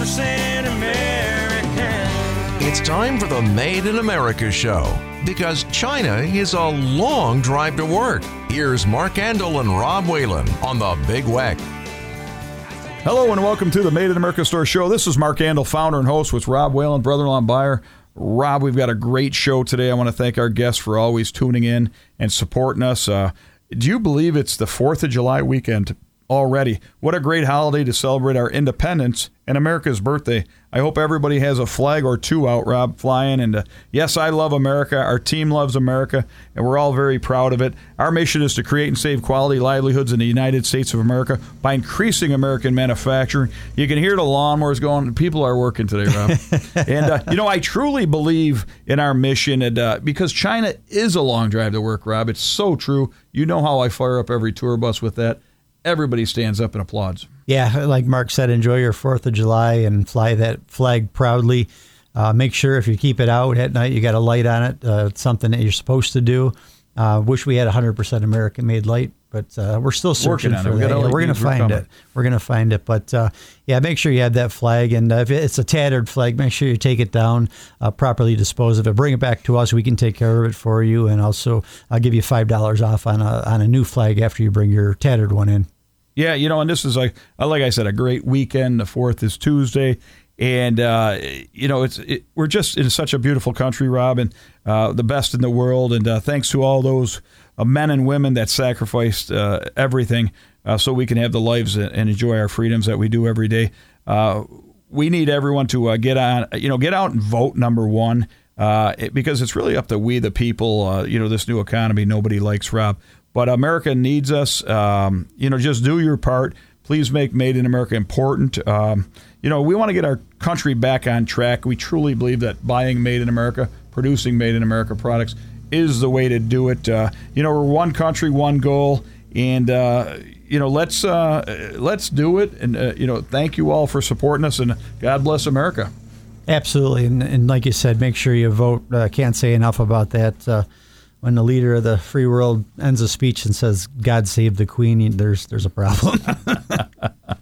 100% American. It's time for the Made in America show because China is a long drive to work. Here's Mark Andol and Rob Whalen on the Big Weck. Hello and welcome to the Made in America Store show. This is Mark Andol, founder and host with Rob Whalen, brother-in-law buyer. Rob, we've got a great show today. I want to thank our guests for always tuning in and supporting us. Uh, do you believe it's the 4th of July weekend already? What a great holiday to celebrate our independence and America's birthday. I hope everybody has a flag or two out, Rob, flying. And uh, yes, I love America. Our team loves America, and we're all very proud of it. Our mission is to create and save quality livelihoods in the United States of America by increasing American manufacturing. You can hear the lawnmowers going. People are working today, Rob. and, uh, you know, I truly believe in our mission and, uh, because China is a long drive to work, Rob. It's so true. You know how I fire up every tour bus with that. Everybody stands up and applauds. Yeah, like Mark said, enjoy your Fourth of July and fly that flag proudly. Uh, make sure if you keep it out at night, you got a light on it. Uh, it's something that you're supposed to do. Uh, wish we had 100% American-made light, but uh, we're still searching for it. We that. Yeah, we're going to find coming. it. We're going to find it. But uh, yeah, make sure you have that flag, and uh, if it's a tattered flag, make sure you take it down, uh, properly dispose of it, bring it back to us. We can take care of it for you, and also I'll give you five dollars off on a on a new flag after you bring your tattered one in. Yeah, you know, and this is like, uh, like I said, a great weekend. The fourth is Tuesday, and uh, you know, it's it, we're just in such a beautiful country, Rob, and uh, the best in the world. And uh, thanks to all those men and women that sacrificed uh, everything uh, so we can have the lives and enjoy our freedoms that we do every day. Uh, we need everyone to uh, get on, you know, get out and vote. Number one. It, because it's really up to we the people. You know, this new economy nobody likes, Rob. But America needs us. Um, you know, just do your part. Please make Made in America important. Um, you know, we want to get our country back on track. We truly believe that buying Made in America, producing Made in America products is the way to do it. Uh, you know, we're one country, one goal, and uh, you know, let's uh, let's do it. And uh, you know, thank you all for supporting us, and God bless America. Absolutely, and, and like you said, make sure you vote. Uh, can't say enough about that. Uh, when the leader of the free world ends a speech and says "God save the Queen," there's there's a problem.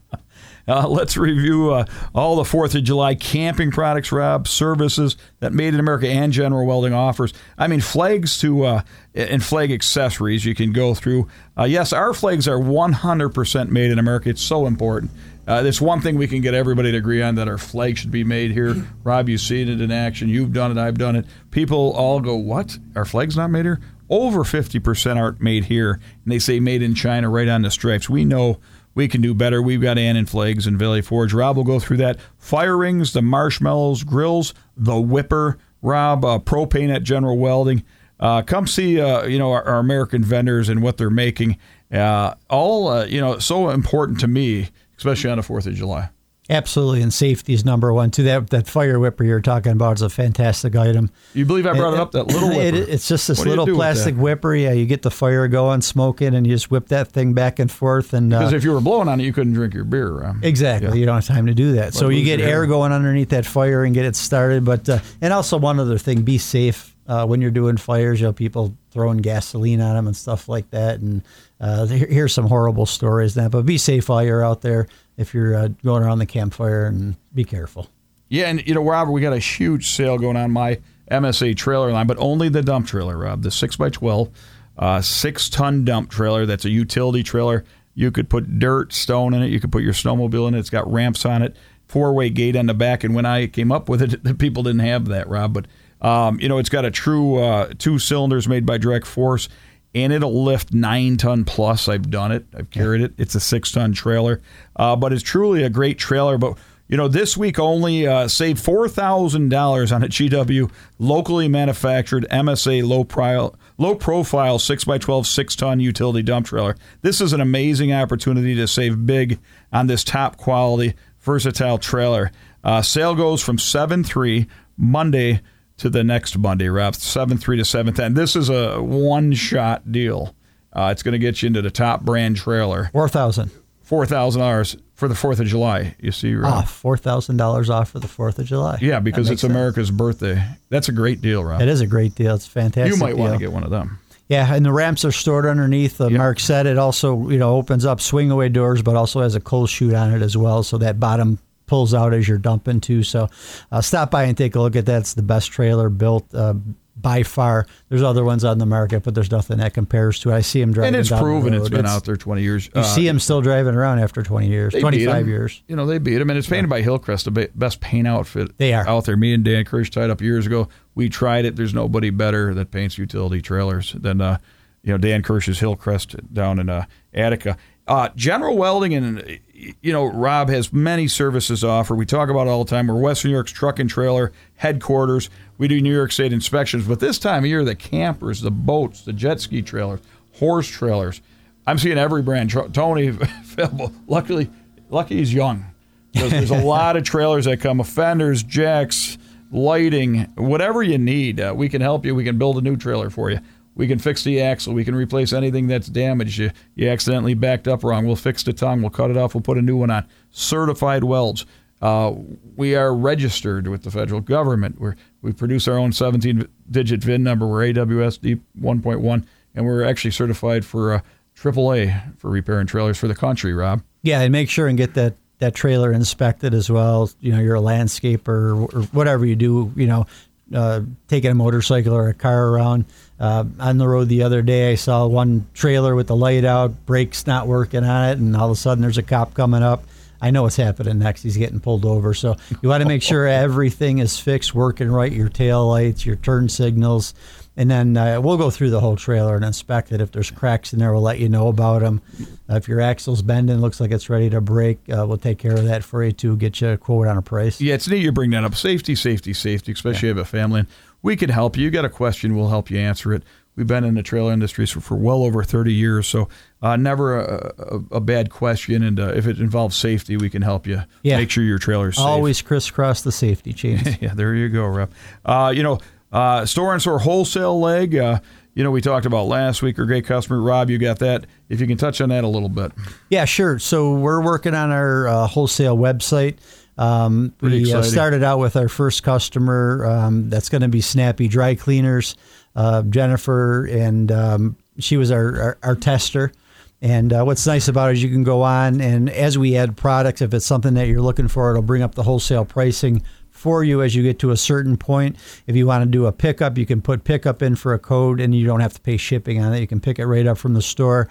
Uh, let's review uh, all the Fourth of July camping products, Rob, services that Made in America and General Welding offers. I mean, flags to uh, and flag accessories you can go through. Uh, yes, our flags are 100% made in America. It's so important. Uh, it's one thing we can get everybody to agree on that our flag should be made here. Rob, you've seen it in action. You've done it. I've done it. People all go, "What? Our flag's not made here?" Over 50% aren't made here, and they say made in China right on the stripes. We know we can do better. We've got Annin Flags and Valley Forge. Rob will go through that. Fire rings, the marshmallows, grills, the whipper. Rob, uh, propane at General Welding. Uh, come see, uh, you know, our, our American vendors and what they're making. Uh, all, uh, you know, so important to me, especially on the Fourth of July. Absolutely, and safety is number one too. That that fire whipper you're talking about is a fantastic item. You believe I brought it, up? That little It- whipper. it's just this What do you little plastic whipper. Yeah, you get the fire going, smoking, and you just whip that thing back and forth. And uh, Because if you were blowing on it, you couldn't drink your beer. Rob. Exactly. Yeah. You don't have time to do that. so you get air going underneath that fire and get it started. But uh, and also one other thing: be safe uh, when you're doing fires. You know, people throwing gasoline on them and stuff like that. And uh, here's some horrible stories. Now, but be safe while you're out there. If you're uh, going around the campfire, and be careful. Yeah, and you know, Robert, we got a huge sale going on my MSA trailer line, but only the dump trailer, Rob. The six by twelve, uh, six ton dump trailer. That's a utility trailer. You could put dirt, stone in it. You could put your snowmobile in it. It's got ramps on it, four way gate on the back. And when I came up with it, the people didn't have that, Rob. But um, you know, it's got a true uh, two cylinders made by Direct Force. And it'll lift nine ton plus. I've done it. I've carried it. It's a six ton trailer, uh, but it's truly a great trailer. But you know, this week only uh, save four thousand dollars on a GW locally manufactured MSA low profile low profile six x twelve six ton utility dump trailer. This is an amazing opportunity to save big on this top quality versatile trailer. Uh, sale goes from seven three Monday to the next Monday, Rob. Seven three to seven ten. This is a one shot deal. Uh, it's going to get you into the top brand trailer. 4000 $4,000 for the Fourth of July. You see, Rob? thousand dollars off for the Fourth of July. Yeah, because it's sense. America's birthday. That's a great deal, Rob. It is a great deal. It's fantastic. You might want to get one of them. Yeah, and the ramps are stored underneath. Uh, Yep. Mark said it also, you know, opens up swing away doors, but also has a coal chute on it as well. So that bottom pulls out as you're dumping too. So uh, stop by and take a look at that. It's the best trailer built. Uh, by far, there's other ones on the market, but there's nothing that compares to it. I see them driving. and it's proven it's been out there 20 years. You Uh, see them still driving around after 20 years, They beat 25 'em. years. You know, they beat them, and it's painted by Hillcrest, the best paint outfit They are. out there. Me and Dan Kirsch tied up years ago. We tried it. There's nobody better that paints utility trailers than uh, you know Dan Kirsch's Hillcrest down in uh, Attica. Uh, General Welding and you know Rob has many services to offer. We talk about it all the time. We're Western New York's truck and trailer headquarters. We do New York State inspections, but this time of year, the campers, the boats, the jet ski trailers, horse trailers. I'm seeing every brand. Tony, luckily, lucky he's young. There's a lot of trailers that come, fenders, jacks, lighting, whatever you need. Uh, we can help you. We can build a new trailer for you. We can fix the axle. We can replace anything that's damaged. You, you accidentally backed up wrong. We'll fix the tongue. We'll cut it off. We'll put a new one on. Certified welds. Uh, we are registered with the federal government. We're, we produce our own 17 digit VIN number. We're AWS D1.1, and we're actually certified for uh, AAA for repair and trailers for the country, Rob. Yeah, and make sure and get that that trailer inspected as well. You know, you're a landscaper or whatever you do. You know, uh, taking a motorcycle or a car around. Uh, on the road the other day, I saw one trailer with the light out, brakes not working on it, and all of a sudden there's a cop coming up. I know what's happening next. He's getting pulled over. So you want to make sure everything is fixed, working right. Your tail lights, your turn signals, and then uh, we'll go through the whole trailer and inspect it. If there's cracks in there, we'll let you know about them. Uh, if your axle's bending, looks like it's ready to break, uh, we'll take care of that for you too. Get you a quote on a price. Yeah, it's neat you bring that up. Safety, safety, safety, especially if you have a family. And we can help you. You got a question, we'll help you answer it. We've been in the trailer industry for, for well over 30 years, so uh, never a, a, a bad question. And uh, if it involves safety, we can help you Yeah. make sure your trailer's safe. Always crisscross the safety chains. yeah, there you go, Rep. Uh, you know, uh, store and store wholesale leg. Uh, you know, we talked about last week. Our great customer, Rob. You got that. If you can touch on that a little bit. Yeah, sure. So we're working on our uh, wholesale website. Um, we uh, started out with our first customer. Um, that's going to be Snappy Dry Cleaners, uh, Jennifer, and um, she was our, our, our tester. And uh, what's nice about it is you can go on, and as we add products, if it's something that you're looking for, it'll bring up the wholesale pricing for you as you get to a certain point. If you want to do a pickup, you can put pickup in for a code, and you don't have to pay shipping on it. You can pick it right up from the store.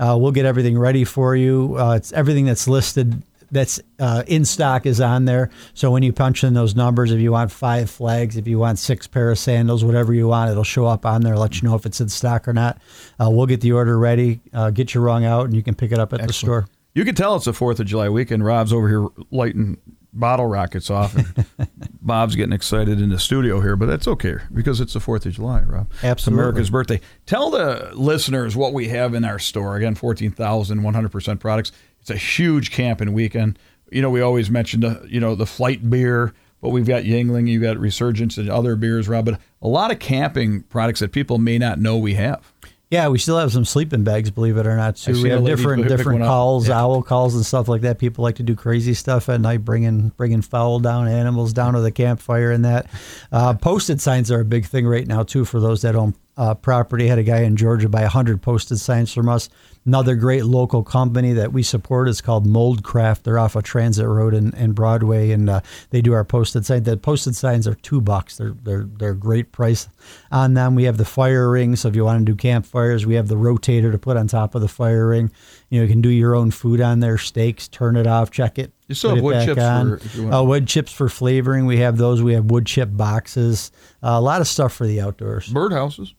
Uh, we'll get everything ready for you. Uh, it's everything that's listed that's uh, in stock is on there. So when you punch in those numbers, if you want five flags, if you want six pair of sandals, whatever you want, it'll show up on there, let you know if it's in stock or not. Uh, we'll get the order ready, uh, get your rung out, and you can pick it up at the store. You can tell it's the Fourth of July weekend. Rob's over here lighting bottle rockets off, and Bob's getting excited in the studio here. But that's okay because it's the Fourth of July, Rob. Absolutely. America's birthday. Tell the listeners what we have in our store. Again, fourteen thousand one hundred percent products. It's a huge camping weekend. You know, we always mention the uh, you know the flight beer, but we've got Yuengling, you've got Resurgence, and other beers, Rob. But a lot of camping products that people may not know we have. Yeah, we still have some sleeping bags, believe it or not. Too. We have different different calls, Yeah. owl calls, and stuff like that. People like to do crazy stuff at night, bringing bringing fowl down, animals down to the campfire, and that. Uh, posted signs are a big thing right now too for those that own uh, property. Had a guy in Georgia buy hundred posted signs from us. Another great local company that we support is called Moldcraft. They're off of Transit Road and, and Broadway, and uh, they do our posted signs. The posted signs are two bucks. They're they're they're a great price on them. We have the fire ring, so if you want to do campfires, we have the rotator to put on top of the fire ring. You know, you can do your own food on there, steaks, turn it off, check it. You still have wood chips on. for- if you want- Uh, wood chips for flavoring. We have those. We have wood chip boxes. Uh, a lot of stuff for the outdoors. Birdhouses.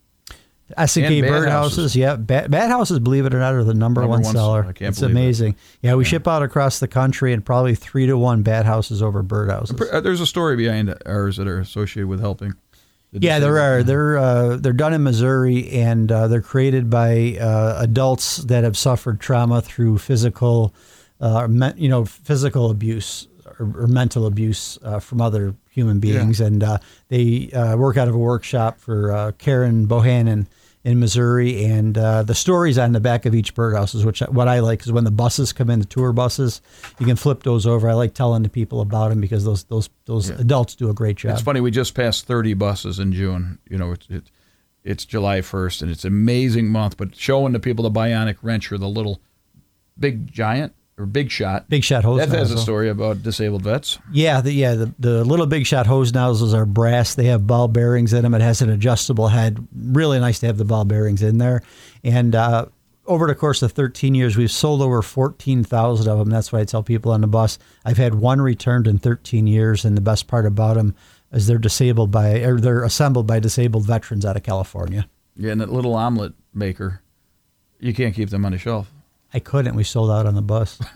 S&K And bat bird houses. houses, yeah. Bat, bat houses, believe it or not, are the number, Number one one seller. I it's believe it. amazing. Yeah, we ship out across the country and probably three to one bat houses over bird houses. Uh, There's a story behind ours that are associated with helping. the Yeah, there are. They're uh, they're done in Missouri, and uh, they're created by uh, adults that have suffered trauma through physical, uh, you know, physical abuse or, or mental abuse uh, from other human beings, and uh, they uh, work out of a workshop for uh, Karen Bohannon in Missouri, and uh, the stories on the back of each birdhouse is which what I like is when the buses come in, the tour buses, you can flip those over. I like telling the people about them because those those those adults do a great job. It's funny. We just passed 30 buses in June. You know, it's it, it's July 1st, and it's an amazing month. But showing the people the bionic wrench or the little big giant or Big Shot. Big Shot hose That has a story about disabled vets. Yeah, the, yeah. The, the little Big Shot hose nozzles are brass. They have ball bearings in them. It has an adjustable head. Really nice to have the ball bearings in there. And uh, over the course of 13 years, we've sold over 14,000 of them. That's why I tell people on the bus. I've had one returned in 13 years, and the best part about them is they're disabled by or they're assembled by disabled veterans out of California. Yeah, and that little omelet maker, you can't keep them on the shelf. I couldn't. We sold out on the bus.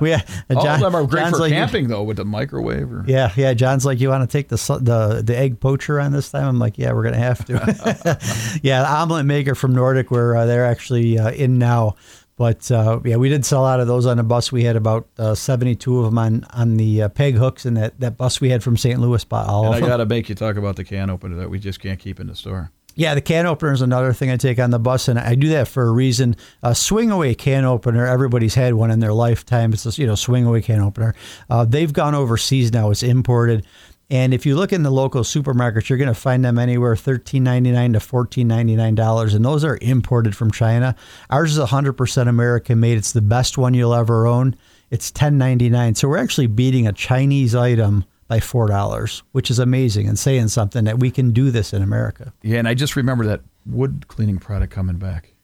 we had, All John- of them are great John's for like, camping, though, with the microwave. Or, Yeah, yeah. John's like, you want to take the the the egg poacher on this time? I'm like, yeah, we're gonna have to. yeah, the omelet maker from Nordic, where uh, they're actually uh, in now. But uh, yeah, we did sell out of those on the bus. We had about uh, 72 of them on on the uh, peg hooks, and that, that bus we had from St. Louis bought all And of I them. got to make you talk about the can opener that we just can't keep in the store. Yeah, the can opener is another thing I take on the bus, and I do that for a reason. A swing away can opener, everybody's had one in their lifetime. It's a you know swing away can opener. Uh, they've gone overseas now; it's imported. And if you look in the local supermarkets, you're going to find them anywhere thirteen ninety nine to fourteen ninety nine dollars, and those are imported from China. Ours is hundred percent American made. It's the best one you'll ever own. It's ten ninety nine, so we're actually beating a Chinese item by four dollars, which is amazing and saying something that we can do this in America. Yeah, and I just remember that wood cleaning product coming back.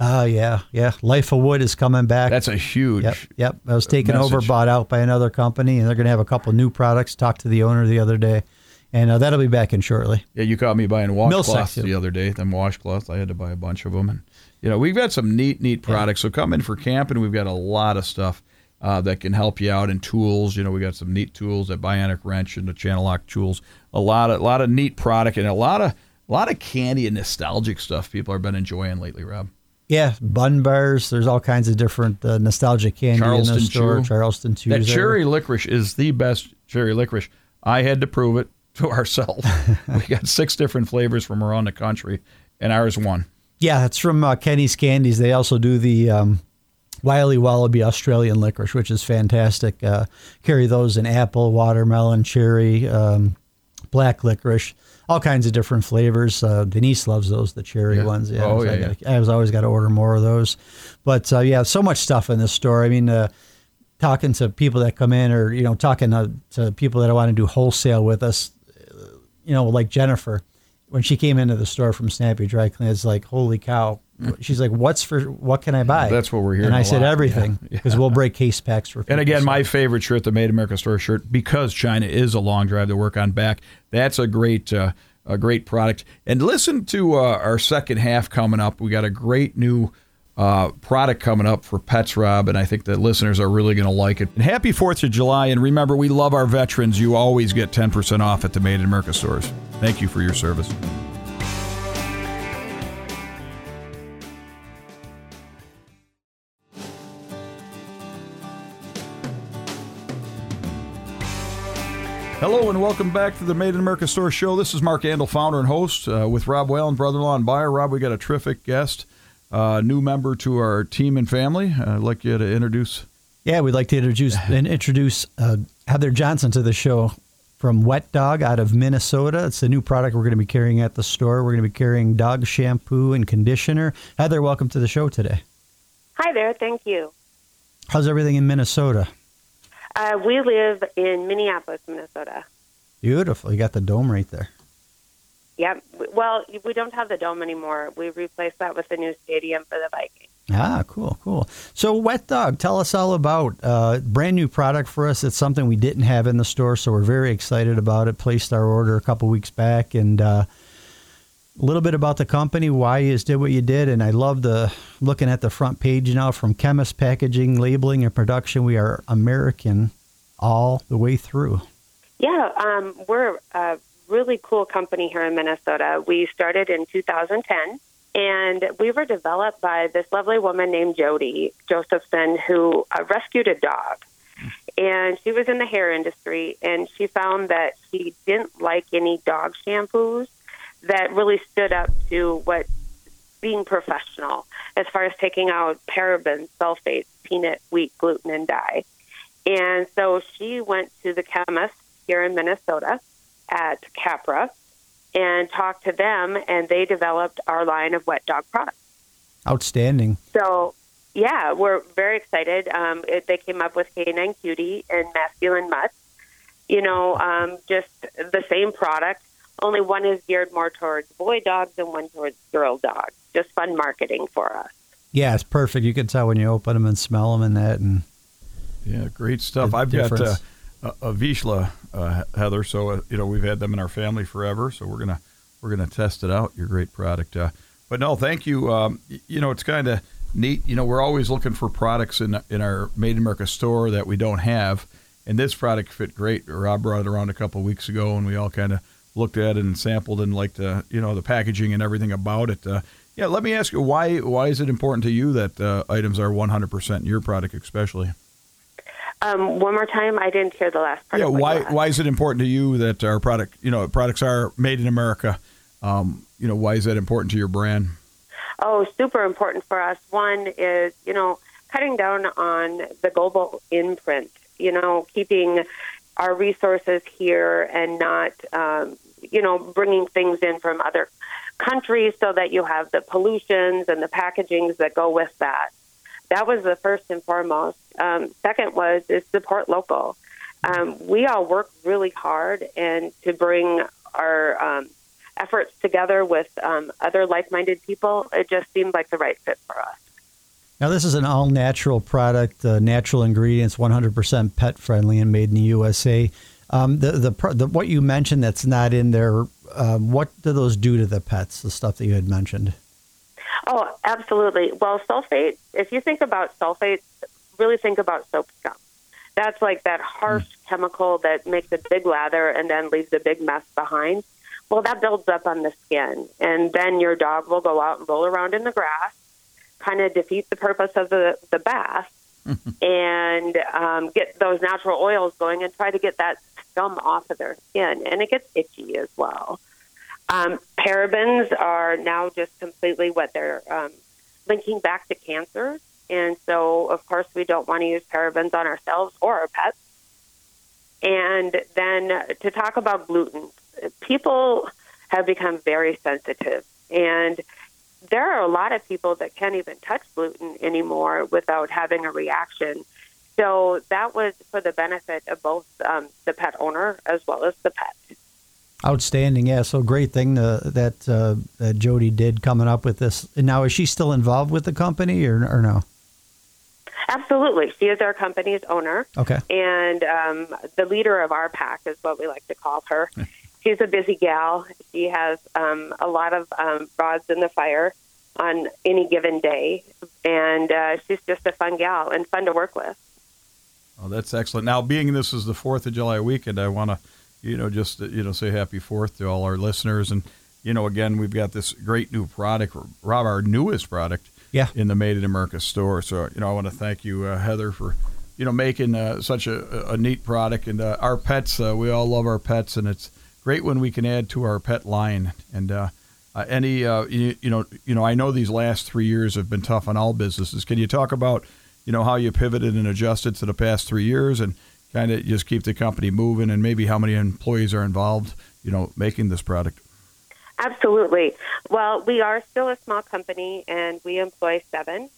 Oh yeah, yeah. Life of Wood is coming back. That's a huge. yep, yep. I was taken over, bought out by another company, and they're going to have a couple new products. Talked to the owner the other day, and uh, that'll be back in shortly. Yeah, you caught me buying washcloths the other day. Them washcloths, I had to buy a bunch of them, and you know we've got some neat, neat products. So come in for camping. We've got a lot of stuff uh, that can help you out, in tools. You know, we got some neat tools, that Bionic wrench and the channel lock tools. A lot of, a lot of neat product, and a lot of, a lot of candy and nostalgic stuff people have been enjoying lately. Rob, Yeah, bun bars. There's all kinds of different uh, nostalgic candy in the store. Chew. Charleston Chew. that cherry licorice is the best cherry licorice. I had to prove it to ourselves. we got six different flavors from around the country, and ours won. Yeah, it's from uh, Kenny's Candies. They also do the um, Wiley Wallaby Australian licorice, which is fantastic. Uh, carry those in apple, watermelon, cherry, um, black licorice, all kinds of different flavors. Uh, Denise loves those, the cherry Yeah. ones. Oh, so yeah, I, gotta, I was always got to order more of those. But uh, yeah, so much stuff in this store. I mean, uh, talking to people that come in, or you know, talking to, to people that I want to do wholesale with us, you know, like Jennifer, when she came into the store from Snappy Dry Clean, it's like, holy cow. She's like, what's for, what can I buy? That's what we're hearing And I said, lot. everything, Yeah, because we'll break case packs for people. And again, So- my favorite shirt, the Made in America Store shirt, because China is a long drive to work on back. That's a great, uh, a great product. And listen to uh, our second half coming up. We got a great new uh, product coming up for Pets Rob, and I think the listeners are really going to like it. And happy Fourth of July! And remember, we love our veterans. You always get ten percent off at the Made in America stores. Thank you for your service. Hello and welcome back to the Made in America Store Show. This is Mark Andol, founder and host, uh, with Rob Whalen, brother-in-law and buyer. Rob, we got a terrific guest, uh, new member to our team and family. Uh, I'd like you to introduce. Yeah, we'd like to introduce and introduce uh, Heather Johnson to the show from Wet Dog out of Minnesota. It's a new product we're going to be carrying at the store. We're going to be carrying dog shampoo and conditioner. Heather, welcome to the show today. Hi there, thank you. How's everything in Minnesota? Uh, we live in Minneapolis, Minnesota. Beautiful. You got the dome right there. Yep. Well, we don't have the dome anymore. We replaced that with a new stadium for the Vikings. Ah, cool, cool. So, Wet Dog, tell us all about uh, brand new product for us. It's something we didn't have in the store, so we're very excited about it. Placed our order a couple weeks back, and uh, a little bit about the company, why you did what you did, and I love the looking at the front page now from chemist, packaging, labeling, and production. We are American all the way through. Yeah, um, we're a really cool company here in Minnesota. We started in 2010, and we were developed by this lovely woman named Jody Josephson who uh, rescued a dog. And she was in the hair industry, and she found that she didn't like any dog shampoos that really stood up to what being professional as far as taking out parabens, sulfates, peanut, wheat, gluten, and dye. And so she went to the chemist here in Minnesota at Capra and talked to them, and they developed our line of wet dog products. Outstanding. So, yeah, we're very excited. Um, it, they came up with Canine Cutie and Masculine Mutts. You know, um, just the same product, only one is geared more towards boy dogs and one towards girl dogs. Just fun marketing for us. Yeah, it's perfect. You can tell when you open them and smell them and that. And Yeah, great stuff. I've got uh, a, a Vizsla, uh, Heather. So uh, you know we've had them in our family forever. So we're gonna we're gonna test it out. Your great product. Uh, but no, thank you. Um, you know it's kind of neat. You know we're always looking for products in in our Made in America store that we don't have, and this product fit great. Rob brought it around a couple of weeks ago, and we all kind of looked at and sampled and liked uh, you know the packaging and everything about it. Uh, yeah, let me ask you why why is it important to you that uh, items are 100% your product, especially? Um, one more time, I didn't hear the last part. Yeah, of what you why why is it important to you that our product, you know, products are made in America? Um, you know, why is that important to your brand? Oh, super important for us. One is, you know, cutting down on the global imprint, you know, keeping our resources here and not, um, you know, bringing things in from other countries so that you have the pollutions and the packagings that go with that. That was the first and foremost. Um, second was is support local. Um, we all work really hard and to bring our um, efforts together with um, other like-minded people, it just seemed like the right fit for us. Now this is an all natural product, uh, natural ingredients, 100% pet friendly and made in the USA. Um, the, the the what you mentioned that's not in there. Um, what do those do to the pets? The stuff that you had mentioned. Oh, absolutely. Well, sulfate, if you think about sulfate, really think about soap scum. That's like that harsh chemical that makes a big lather and then leaves a big mess behind. Well, that builds up on the skin, and then your dog will go out and roll around in the grass, kind of defeat the purpose of the, the bath, and um, get those natural oils going and try to get that scum off of their skin. And it gets itchy as well. Um, parabens are now just completely what they're um, linking back to cancer. And so, of course, we don't want to use parabens on ourselves or our pets. And then to talk about gluten, people have become very sensitive. And there are a lot of people that can't even touch gluten anymore without having a reaction. So that was for the benefit of both um, the pet owner as well as the pet. Outstanding, yeah. So great thing to, that uh, that Jody did coming up with this. And now, is she still involved with the company or, or no? Absolutely. She is our company's owner. Okay. And um, the leader of our pack is what we like to call her. She's a busy gal. She has um, a lot of um, rods in the fire on any given day. And uh, she's just a fun gal and fun to work with. Oh, that's excellent. Now, being this is the Fourth of July weekend, I want to, you know, just you know, say Happy Fourth to all our listeners. And you know, again, we've got this great new product, Rob, our newest product, Yeah. in the Made in America store. So, you know, I want to thank you, uh, Heather, for you know making uh, such a, a neat product. And uh, our pets, uh, we all love our pets, and it's great when we can add to our pet line. And uh, uh, any, uh, you, you know, you know, I know these last three years have been tough on all businesses. Can you talk about, you know, how you pivoted and adjusted to the past three years, and kind of just keep the company moving, and maybe how many employees are involved, you know, making this product? Absolutely. Well, we are still a small company and we employ seven.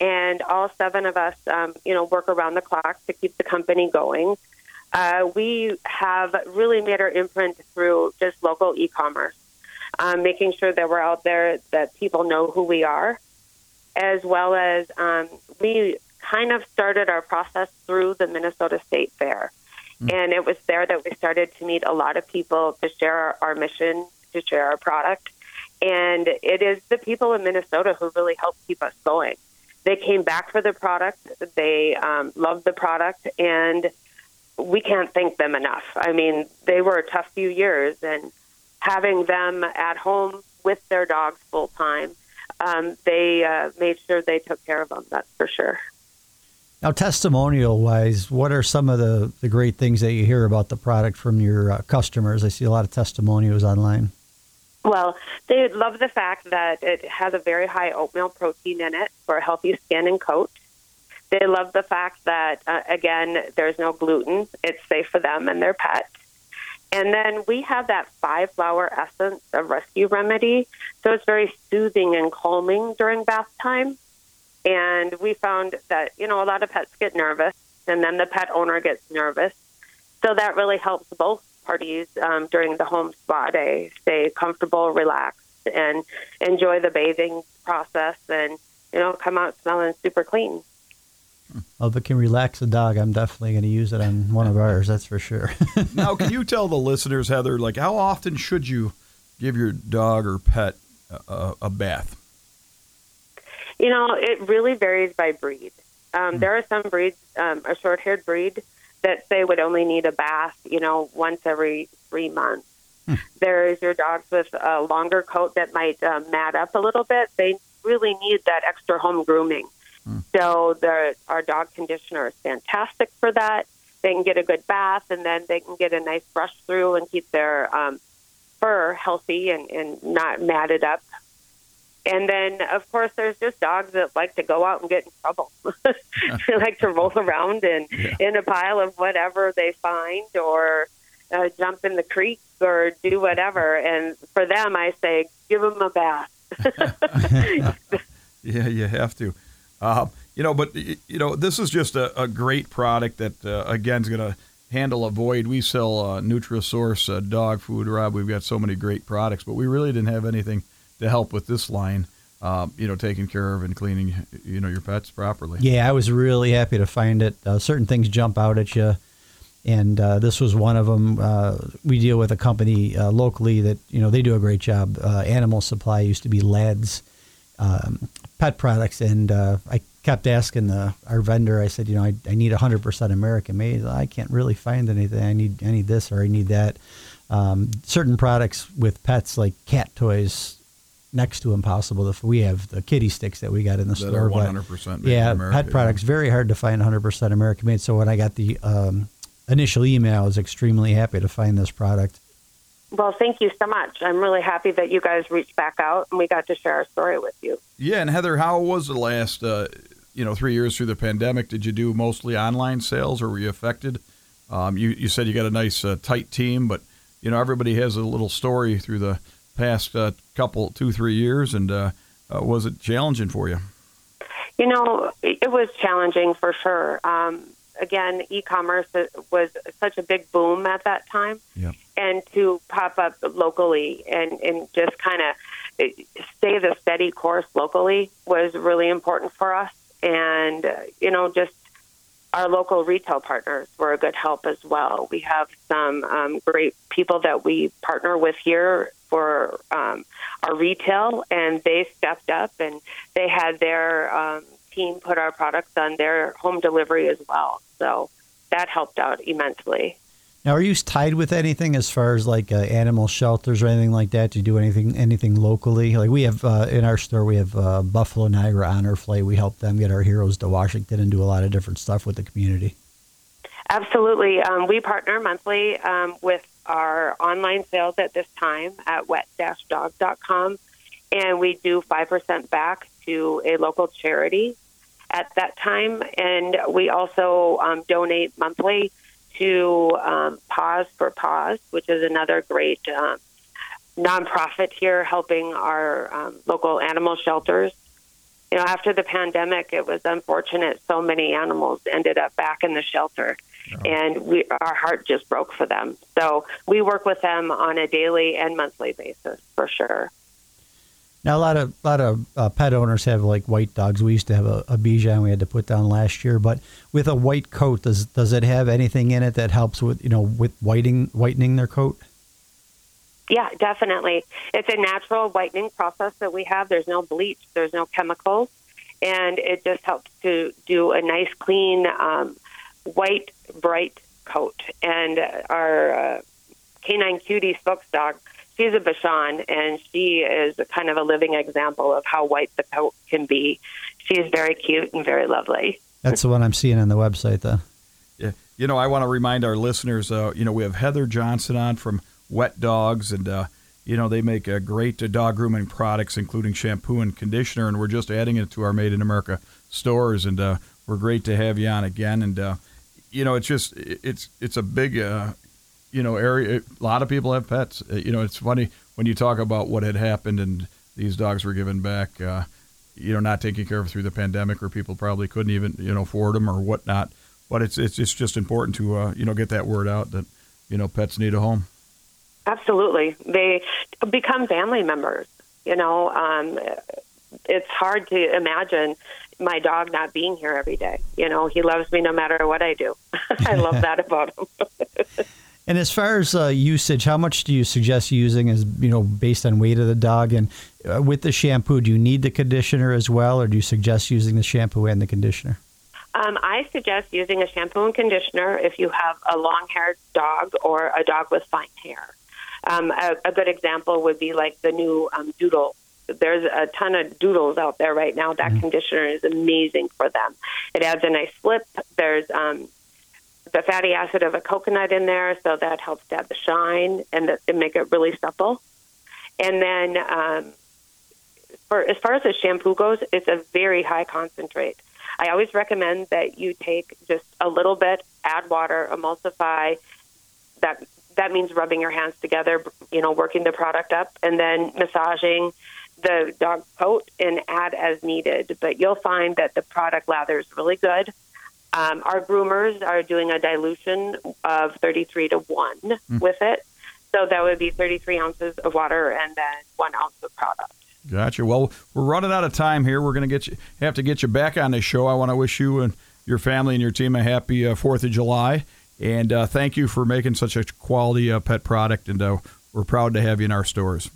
And all seven of us, um, you know, work around the clock to keep the company going. Uh, we have really made our imprint through just local e-commerce, um, making sure that we're out there, that people know who we are, as well as um, we kind of started our process through the Minnesota State Fair. And it was there that we started to meet a lot of people to share our, our mission, to share our product. And it is the people in Minnesota who really helped keep us going. They came back for the product, they um, loved the product, and we can't thank them enough. I mean, they were a tough few years, and having them at home with their dogs full time, um, they uh, made sure they took care of them, that's for sure. Now, testimonial wise, what are some of the, the great things that you hear about the product from your uh, customers? I see a lot of testimonials online. Well, they love the fact that it has a very high oatmeal protein in it for a healthy skin and coat. They love the fact that, uh, again, there's no gluten. It's safe for them and their pet. And then we have that five flower essence of rescue remedy. So it's very soothing and calming during bath time. And we found that, you know, a lot of pets get nervous and then the pet owner gets nervous. So that really helps both parties um, during the home spa day stay comfortable, relaxed, and enjoy the bathing process and, you know, come out smelling super clean. Well, if it can relax a dog, I'm definitely going to use it on one of ours. That's for sure. now, can you tell the listeners, Heather, like how often should you give your dog or pet a, a bath? You know, it really varies by breed. Um, mm. There are some breeds, um, a short-haired breed, that say would only need a bath, you know, once every three months. Mm. There's your dogs with a longer coat that might uh, mat up a little bit. They really need that extra home grooming. Mm. So the, our dog conditioner is fantastic for that. They can get a good bath, and then they can get a nice brush through and keep their um, fur healthy and, and not matted up. And then, of course, there's just dogs that like to go out and get in trouble. they like to roll around in, yeah. in a pile of whatever they find or uh, jump in the creek or do whatever. And for them, I say, give them a bath. yeah, you have to. Uh, you know, but you know, this is just a, a great product that uh, again is going to handle a void. We sell uh, Nutrisource uh, dog food, Rob. We've got so many great products, but we really didn't have anything to help with this line. Uh, you know, taking care of and cleaning, you know, your pets properly. Yeah, I was really happy to find it. Uh, certain things jump out at you, and uh, this was one of them. Uh, we deal with a company uh, locally that you know they do a great job. Uh, Animal Supply used to be Lads. um, pet products, and I kept asking the our vendor. I said, you know, I, I need 100% American made. I can't really find anything. I need I need this or I need that. Um, certain products with pets like cat toys next to impossible. If we have the kitty sticks that we got in the that store, one hundred percent yeah, America, pet products very hard to find 100 percent American made. So when I got the um, initial email, I was extremely happy to find this product. Well, thank you so much. I'm really happy that you guys reached back out and we got to share our story with you. Yeah, and Heather, how was the last uh, you know three years through the pandemic? Did you do mostly online sales, or were you affected? Um, you you said you got a nice uh, tight team, but you know everybody has a little story through the past uh, couple, two, three years, and uh, uh, was it challenging for you? You know, it was challenging for sure. Um, again, e-commerce was such a big boom at that time, and to pop up locally and and just kind of stay the steady course locally was really important for us. And uh, you know, just our local retail partners were a good help as well. We have some um, great people that we partner with here for um, our retail, and they stepped up and they had their um, team put our products on their home delivery as well. So that helped out immensely. Now, are you tied with anything as far as like uh, animal shelters or anything like that? Do you do anything anything locally? Like we have uh, in our store, we have uh, Buffalo Niagara Honor Flight. We help them get our heroes to Washington and do a lot of different stuff with the community. Absolutely, um, we partner monthly um, with our online sales at this time at wet-dog.com, and we do 5% back to a local charity at that time. And we also um, donate monthly to um, Paws for Pause, which is another great um, nonprofit here helping our um, local animal shelters. You know, after the pandemic, it was unfortunate so many animals ended up back in the shelter and we, our heart just broke for them. So we work with them on a daily and monthly basis for sure. Now a lot of lot of uh, pet owners have like white dogs. We used to have a, a Bichon we had to put down last year, but with a white coat, does does it have anything in it that helps with you know with whitening whitening their coat? Yeah, definitely. It's a natural whitening process that we have. There's no bleach. There's no chemicals, and it just helps to do a nice, clean, um, white, bright coat. And our uh, canine cutie spokes dog, she's a Bichon, and she is kind of a living example of how white the coat can be. She is very cute and very lovely. That's the one I'm seeing on the website, though. Yeah, you know, I want to remind our listeners. Uh, you know, we have Heather Johnson on from Wet Dogs, and uh, you know they make a great uh, dog grooming products, including shampoo and conditioner, and we're just adding it to our Made in America stores, and uh, we're great to have you on again. And uh, you know, it's just it's it's a big uh, you know area. A lot of people have pets. Uh, you know, it's funny when you talk about what had happened and these dogs were given back. Uh, you know not taking care of through the pandemic, or people probably couldn't even you know afford them or whatnot. But it's it's it's just important to uh, you know get that word out that you know pets need a home. Absolutely, they become family members. You know, um, it's hard to imagine my dog not being here every day. You know, he loves me no matter what I do. I love that about him. And as far as uh, usage, how much do you suggest using? Is you know, based on weight of the dog, and uh, with the shampoo, do you need the conditioner as well, or do you suggest using the shampoo and the conditioner? Um, I suggest using a shampoo and conditioner if you have a long-haired dog or a dog with fine hair. Um, a, a good example would be like the new um, Doodle. There's a ton of doodles out there right now. That conditioner is amazing for them. It adds a nice flip. There's um, the fatty acid of a coconut in there, so that helps to add the shine and, the, and make it really supple. And then, um, for as far as the shampoo goes, it's a very high concentrate. I always recommend that you take just a little bit, add water, emulsify. That that means rubbing your hands together, you know, working the product up, and then massaging the dog coat and add as needed. But you'll find that the product lathers really good. Um, our groomers are doing a dilution of 33 to 1 with it. So that would be 33 ounces of water and then one ounce of product. Gotcha. Well, we're running out of time here. We're going to get you have to get you back on this show. I want to wish you and your family and your team a happy uh, Fourth of July, and uh, thank you for making such a quality uh, pet product. And uh, we're proud to have you in our stores.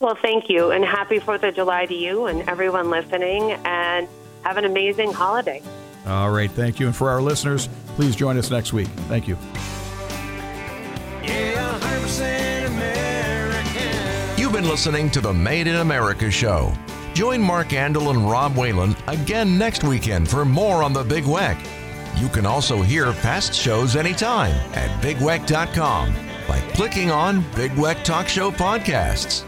Well, thank you, and happy 4th of July to you and everyone listening, and have an amazing holiday. All right. Thank you. And for our listeners, please join us next week. Thank you. Yeah, 100% American. You've been listening to the Made in America show. Join Mark Andol and Rob Whalen again next weekend for more on the Big Weck. You can also hear past shows anytime at bigweck.com by clicking on Big Weck Talk Show Podcasts.